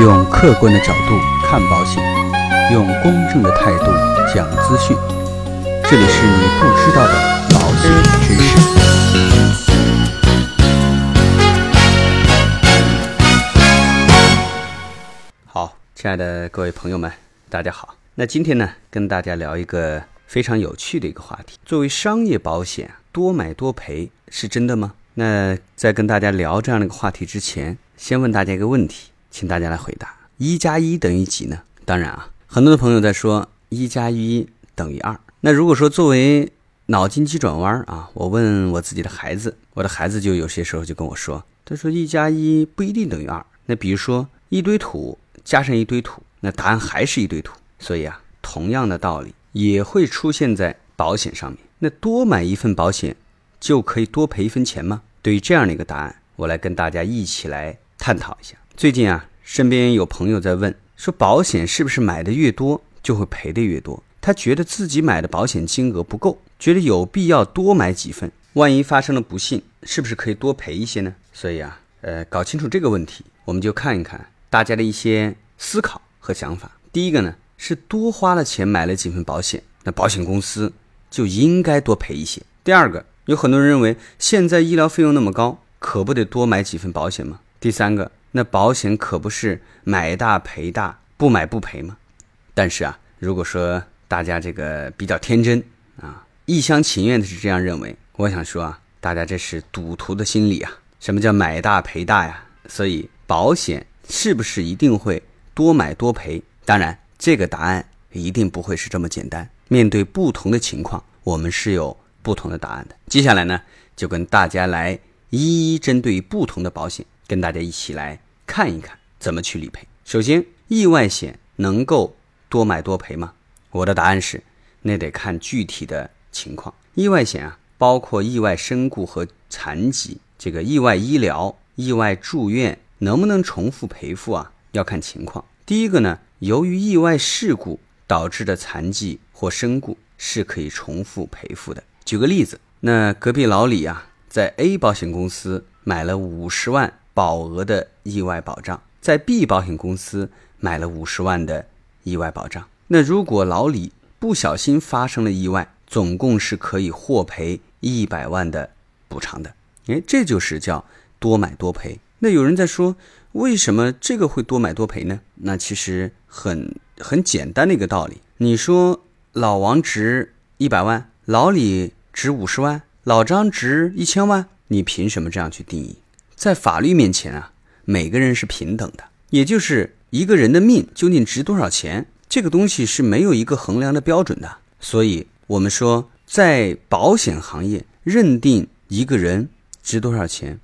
用客观的角度看保险，用公正的态度讲资讯。这里是你不知道的保险知识。好，亲爱的各位朋友们，大家好。那今天呢，跟大家聊一个非常有趣的一个话题。作为商业保险，多买多赔是真的吗？那在跟大家聊这样的一个话题之前，先问大家一个问题，请大家来回答：一加一等于几呢？当然啊，很多的朋友在说一加一等于二。那如果说作为脑筋急转弯啊，我问我自己的孩子，我的孩子就有些时候就跟我说，他说一加一不一定等于二。那比如说一堆土加上一堆土，那答案还是一堆土。所以啊，同样的道理也会出现在保险上面。那多买一份保险就可以多赔一分钱吗？对于这样的一个答案，我来跟大家一起来探讨一下。最近啊，身边有朋友在问，说保险是不是买的越多就会赔的越多？他觉得自己买的保险金额不够，觉得有必要多买几份，万一发生了不幸，是不是可以多赔一些呢？所以啊，呃，搞清楚这个问题，我们就看一看大家的一些思考和想法。第一个呢，是多花了钱买了几份保险，那保险公司就应该多赔一些。第二个，有很多人认为现在医疗费用那么高，可不得多买几份保险吗？第三个，那保险可不是买大赔大，不买不赔吗？但是啊，如果说大家这个比较天真啊，一厢情愿的是这样认为，我想说啊，大家这是赌徒的心理啊。什么叫买大赔大呀？所以保险是不是一定会多买多赔？当然，这个答案一定不会是这么简单。面对不同的情况，我们是有不同的答案的。接下来呢，就跟大家来一一针对不同的保险，跟大家一起来看一看怎么去理赔。首先，意外险能够多买多赔吗？我的答案是，那得看具体的情况。意外险啊，包括意外身故和残疾，这个意外医疗、意外住院能不能重复赔付啊？要看情况。第一个呢，由于意外事故导致的残疾或身故是可以重复赔付的。举个例子，那隔壁老李啊，在 A 保险公司买了五十万保额的意外保障，在 B 保险公司买了五十万的意外保障。那如果老李不小心发生了意外，总共是可以获赔一百万的补偿的。哎，这就是叫多买多赔。那有人在说，为什么这个会多买多赔呢？那其实很很简单的一个道理。你说老王值一百万，老李值五十万，老张值一千万，你凭什么这样去定义？在法律面前啊，每个人是平等的，也就是一个人的命究竟值多少钱？这个东西是没有一个衡量的标准的，所以我们说，在保险行业认定一个人值多少钱，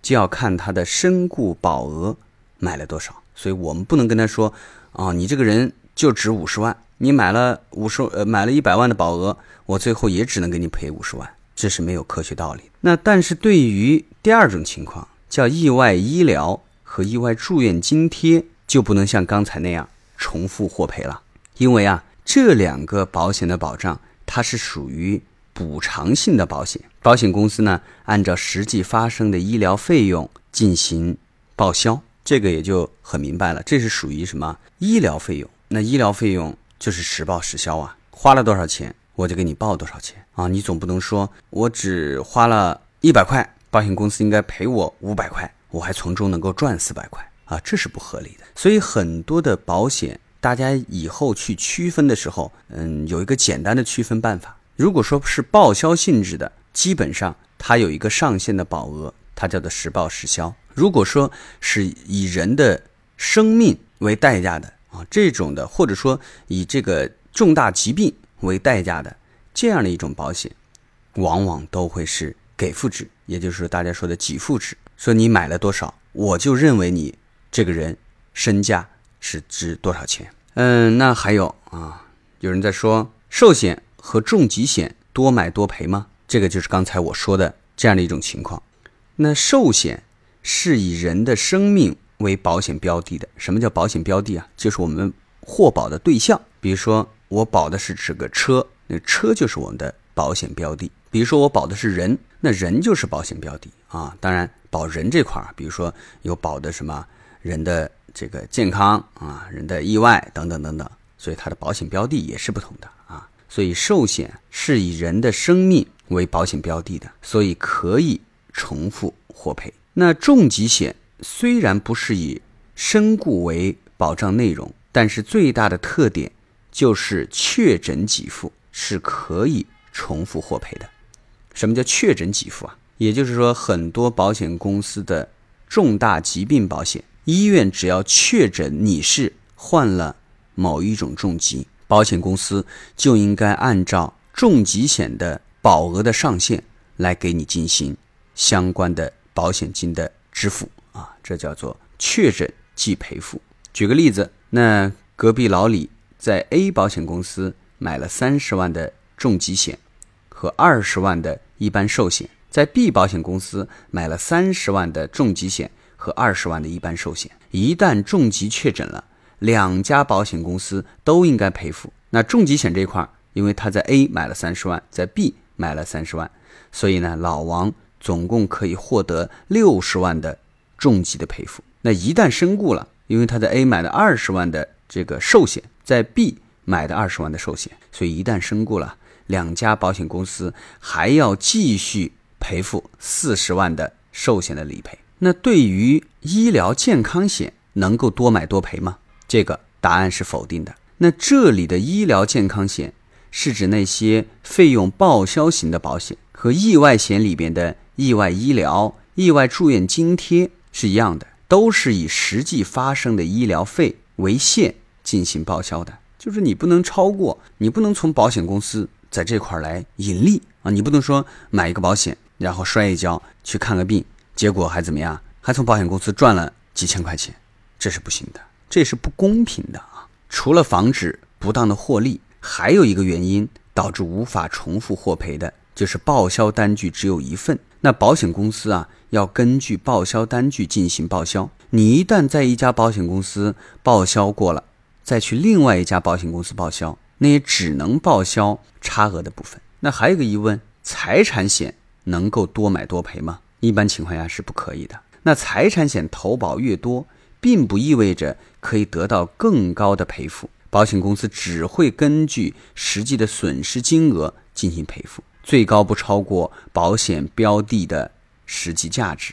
就要看他的身故保额买了多少。所以我们不能跟他说，啊，你这个人就值五十万，你买了五十呃买了一百万的保额，我最后也只能给你赔五十万，这是没有科学道理。那但是对于第二种情况，叫意外医疗和意外住院津贴，就不能像刚才那样。重复获赔了，因为啊，这两个保险的保障它是属于补偿性的保险，保险公司呢按照实际发生的医疗费用进行报销，这个也就很明白了，这是属于什么医疗费用？那医疗费用就是实报实销啊，花了多少钱我就给你报多少钱啊，你总不能说我只花了一百块，保险公司应该赔我五百块，我还从中能够赚四百块。啊，这是不合理的。所以很多的保险，大家以后去区分的时候，嗯，有一个简单的区分办法。如果说是报销性质的，基本上它有一个上限的保额，它叫做实报实销。如果说是以人的生命为代价的啊，这种的，或者说以这个重大疾病为代价的这样的一种保险，往往都会是给付制，也就是大家说的给付制。说你买了多少，我就认为你。这个人身价是值多少钱？嗯，那还有啊，有人在说寿险和重疾险多买多赔吗？这个就是刚才我说的这样的一种情况。那寿险是以人的生命为保险标的的。什么叫保险标的啊？就是我们获保的对象。比如说我保的是这个车，那车就是我们的保险标的。比如说我保的是人，那人就是保险标的啊。当然保人这块儿，比如说有保的什么。人的这个健康啊，人的意外等等等等，所以它的保险标的也是不同的啊。所以寿险是以人的生命为保险标的的，所以可以重复获赔。那重疾险虽然不是以身故为保障内容，但是最大的特点就是确诊给付是可以重复获赔的。什么叫确诊给付啊？也就是说，很多保险公司的重大疾病保险，医院只要确诊你是患了某一种重疾，保险公司就应该按照重疾险的保额的上限来给你进行相关的保险金的支付啊，这叫做确诊。即赔付。举个例子，那隔壁老李在 A 保险公司买了三十万的重疾险和二十万的一般寿险，在 B 保险公司买了三十万的重疾险和二十万的一般寿险。一旦重疾确诊了，两家保险公司都应该赔付。那重疾险这块，因为他在 A 买了三十万，在 B 买了三十万，所以呢，老王总共可以获得六十万的重疾的赔付。那一旦身故了，因为他在 A 买了二十万的这个寿险，在 B 买的二十万的寿险，所以一旦身故了，两家保险公司还要继续赔付四十万的寿险的理赔。那对于医疗健康险能够多买多赔吗？这个答案是否定的。那这里的医疗健康险是指那些费用报销型的保险，和意外险里边的意外医疗、意外住院津贴是一样的。都是以实际发生的医疗费为限进行报销的，就是你不能超过，你不能从保险公司在这块来盈利啊，你不能说买一个保险，然后摔一跤去看个病，结果还怎么样，还从保险公司赚了几千块钱，这是不行的，这是不公平的啊！除了防止不当的获利，还有一个原因导致无法重复获赔的，就是报销单据只有一份。那保险公司啊，要根据报销单据进行报销。你一旦在一家保险公司报销过了，再去另外一家保险公司报销，那也只能报销差额的部分。那还有个疑问：财产险能够多买多赔吗？一般情况下是不可以的。那财产险投保越多，并不意味着可以得到更高的赔付。保险公司只会根据实际的损失金额进行赔付。最高不超过保险标的的实际价值，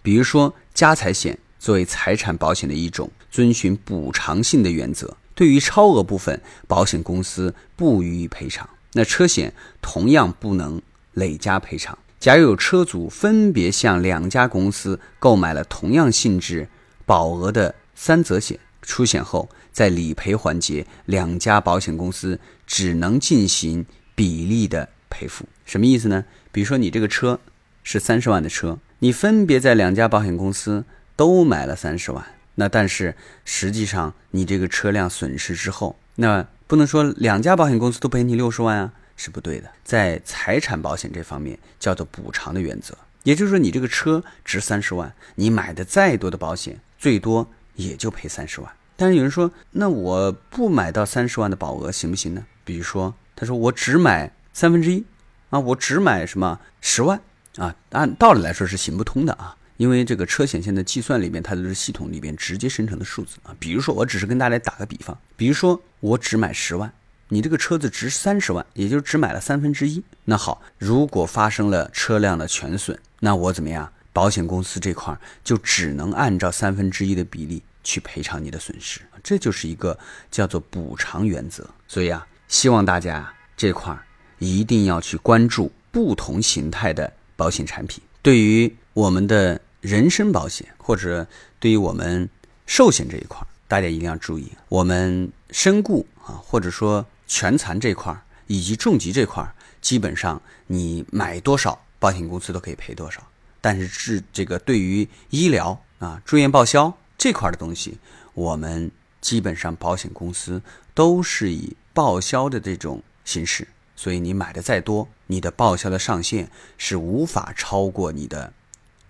比如说家财险作为财产保险的一种，遵循补偿性的原则，对于超额部分，保险公司不予以赔偿。那车险同样不能累加赔偿。假如有车主分别向两家公司购买了同样性质、保额的三责险，出险后在理赔环节，两家保险公司只能进行比例的。赔付什么意思呢？比如说你这个车是三十万的车，你分别在两家保险公司都买了三十万，那但是实际上你这个车辆损失之后，那不能说两家保险公司都赔你六十万啊，是不对的。在财产保险这方面叫做补偿的原则，也就是说你这个车值三十万，你买的再多的保险，最多也就赔三十万。但是有人说，那我不买到三十万的保额行不行呢？比如说，他说我只买。三分之一，啊，我只买什么十万啊？按道理来说是行不通的啊，因为这个车险现在计算里面，它都是系统里边直接生成的数字啊。比如说，我只是跟大家打个比方，比如说我只买十万，你这个车子值三十万，也就只买了三分之一。那好，如果发生了车辆的全损，那我怎么样？保险公司这块就只能按照三分之一的比例去赔偿你的损失，这就是一个叫做补偿原则。所以啊，希望大家这块。一定要去关注不同形态的保险产品。对于我们的人身保险，或者对于我们寿险这一块，大家一定要注意。我们身故啊，或者说全残这块，以及重疾这块，基本上你买多少，保险公司都可以赔多少。但是是这个对于医疗啊、住院报销这块的东西，我们基本上保险公司都是以报销的这种形式。所以你买的再多，你的报销的上限是无法超过你的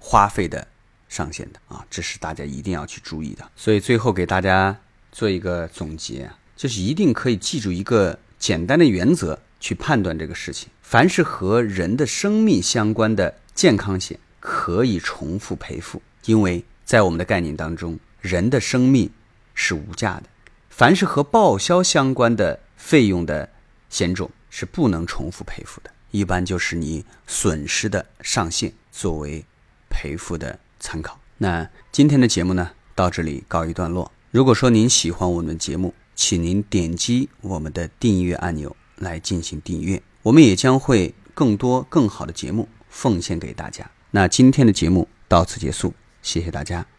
花费的上限的啊，这是大家一定要去注意的。所以最后给大家做一个总结，就是一定可以记住一个简单的原则去判断这个事情：凡是和人的生命相关的健康险可以重复赔付，因为在我们的概念当中，人的生命是无价的。凡是和报销相关的费用的险种是不能重复赔付的，一般就是你损失的上限作为赔付的参考。那今天的节目呢，到这里告一段落。如果说您喜欢我们的节目，请您点击我们的订阅按钮来进行订阅，我们也将会更多更好的节目奉献给大家。那今天的节目到此结束，谢谢大家。